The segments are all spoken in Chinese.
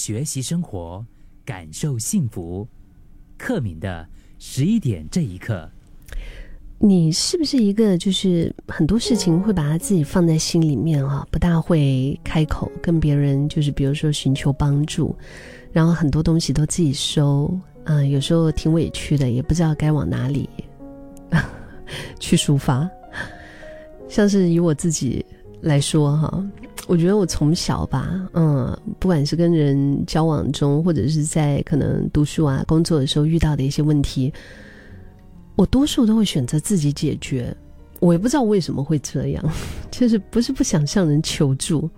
学习生活，感受幸福。克敏的十一点这一刻，你是不是一个就是很多事情会把他自己放在心里面啊，不大会开口跟别人，就是比如说寻求帮助，然后很多东西都自己收，嗯，有时候挺委屈的，也不知道该往哪里 去抒发。像是以我自己来说哈，我觉得我从小吧，嗯，不管是跟人交往中，或者是在可能读书啊、工作的时候遇到的一些问题，我多数都会选择自己解决。我也不知道为什么会这样，就是不是不想向人求助，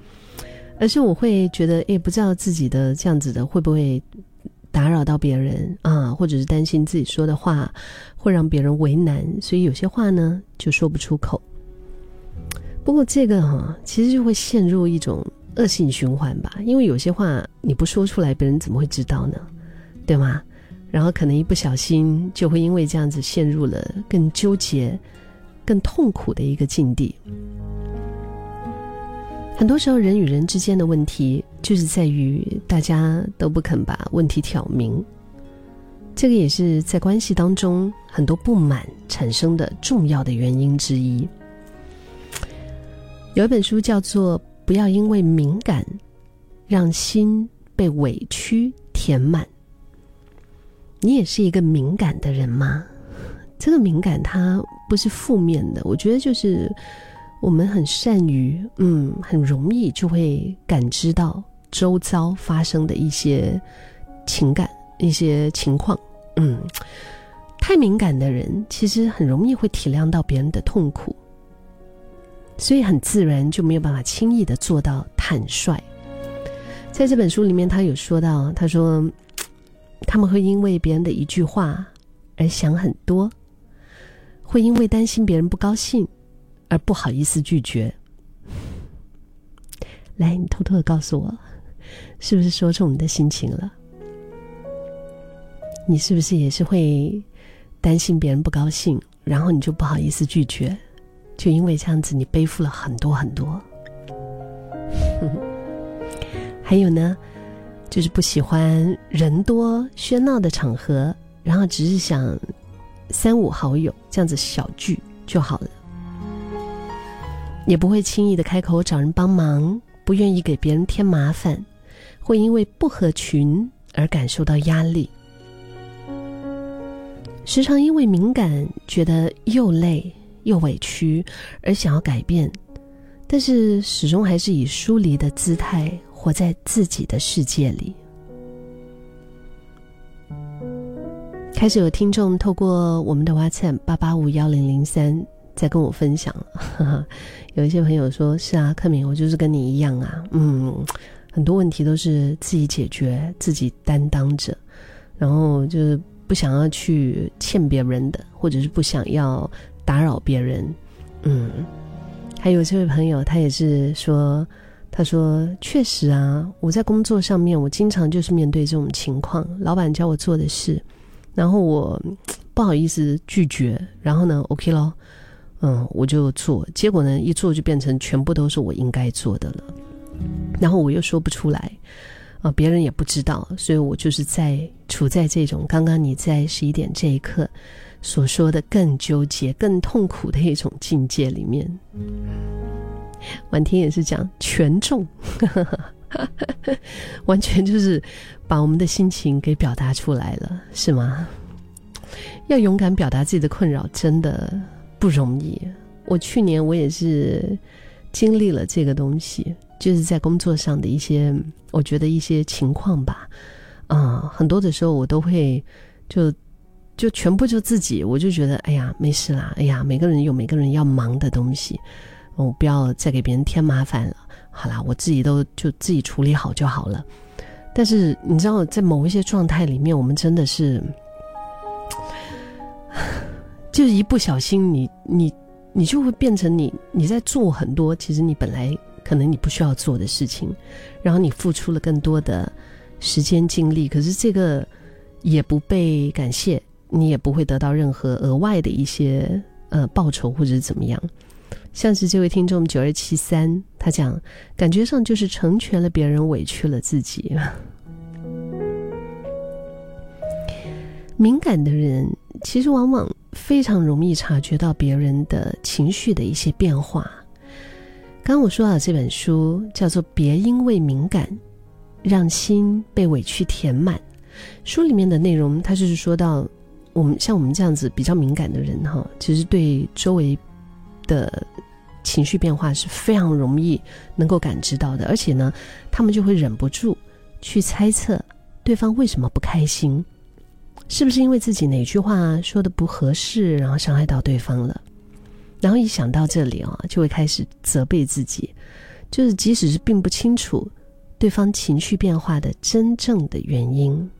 而是我会觉得，哎，不知道自己的这样子的会不会打扰到别人啊，或者是担心自己说的话会让别人为难，所以有些话呢就说不出口。不过这个哈，其实就会陷入一种恶性循环吧，因为有些话你不说出来，别人怎么会知道呢？对吗？然后可能一不小心就会因为这样子陷入了更纠结、更痛苦的一个境地。很多时候，人与人之间的问题就是在于大家都不肯把问题挑明，这个也是在关系当中很多不满产生的重要的原因之一。有一本书叫做《不要因为敏感，让心被委屈填满》。你也是一个敏感的人吗？这个敏感它不是负面的，我觉得就是我们很善于，嗯，很容易就会感知到周遭发生的一些情感、一些情况。嗯，太敏感的人其实很容易会体谅到别人的痛苦。所以很自然就没有办法轻易的做到坦率。在这本书里面，他有说到，他说 他们会因为别人的一句话而想很多，会因为担心别人不高兴而不好意思拒绝。来，你偷偷的告诉我，是不是说出你的心情了？你是不是也是会担心别人不高兴，然后你就不好意思拒绝？就因为这样子，你背负了很多很多。还有呢，就是不喜欢人多喧闹的场合，然后只是想三五好友这样子小聚就好了，也不会轻易的开口找人帮忙，不愿意给别人添麻烦，会因为不合群而感受到压力，时常因为敏感觉得又累。又委屈，而想要改变，但是始终还是以疏离的姿态活在自己的世界里。开始有听众透过我们的 WhatsApp 八八五幺零零三在跟我分享，有一些朋友说：“是啊，克敏，我就是跟你一样啊，嗯，很多问题都是自己解决、自己担当着，然后就是不想要去欠别人的，或者是不想要。”打扰别人，嗯，还有这位朋友，他也是说，他说确实啊，我在工作上面，我经常就是面对这种情况，老板叫我做的事，然后我不好意思拒绝，然后呢，OK 咯，嗯，我就做，结果呢，一做就变成全部都是我应该做的了，然后我又说不出来，啊，别人也不知道，所以我就是在处在这种刚刚你在十一点这一刻。所说的更纠结、更痛苦的一种境界里面，婉婷也是讲权重，完全就是把我们的心情给表达出来了，是吗？要勇敢表达自己的困扰，真的不容易。我去年我也是经历了这个东西，就是在工作上的一些，我觉得一些情况吧，啊，很多的时候我都会就。就全部就自己，我就觉得，哎呀，没事啦，哎呀，每个人有每个人要忙的东西，我不要再给别人添麻烦了。好啦，我自己都就自己处理好就好了。但是你知道，在某一些状态里面，我们真的是，就是一不小心，你你你就会变成你你在做很多，其实你本来可能你不需要做的事情，然后你付出了更多的时间精力，可是这个也不被感谢。你也不会得到任何额外的一些呃报酬或者怎么样。像是这位听众九二七三，他讲感觉上就是成全了别人，委屈了自己。敏感的人其实往往非常容易察觉到别人的情绪的一些变化。刚我说到这本书叫做《别因为敏感让心被委屈填满》，书里面的内容，它就是说到我们像我们这样子比较敏感的人哈，其实对周围的情绪变化是非常容易能够感知到的，而且呢，他们就会忍不住去猜测对方为什么不开心，是不是因为自己哪句话说的不合适，然后伤害到对方了。然后一想到这里啊，就会开始责备自己，就是即使是并不清楚对方情绪变化的真正的原因。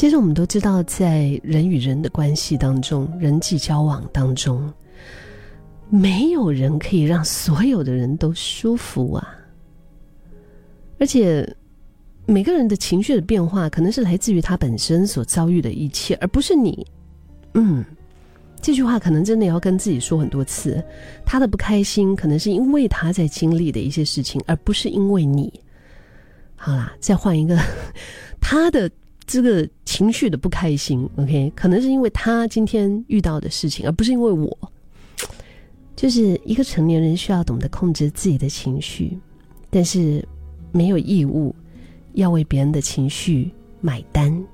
其实我们都知道，在人与人的关系当中，人际交往当中，没有人可以让所有的人都舒服啊。而且，每个人的情绪的变化，可能是来自于他本身所遭遇的一切，而不是你。嗯，这句话可能真的要跟自己说很多次。他的不开心，可能是因为他在经历的一些事情，而不是因为你。好啦，再换一个，他的这个情绪的不开心，OK，可能是因为他今天遇到的事情，而不是因为我。就是一个成年人需要懂得控制自己的情绪，但是没有义务要为别人的情绪买单。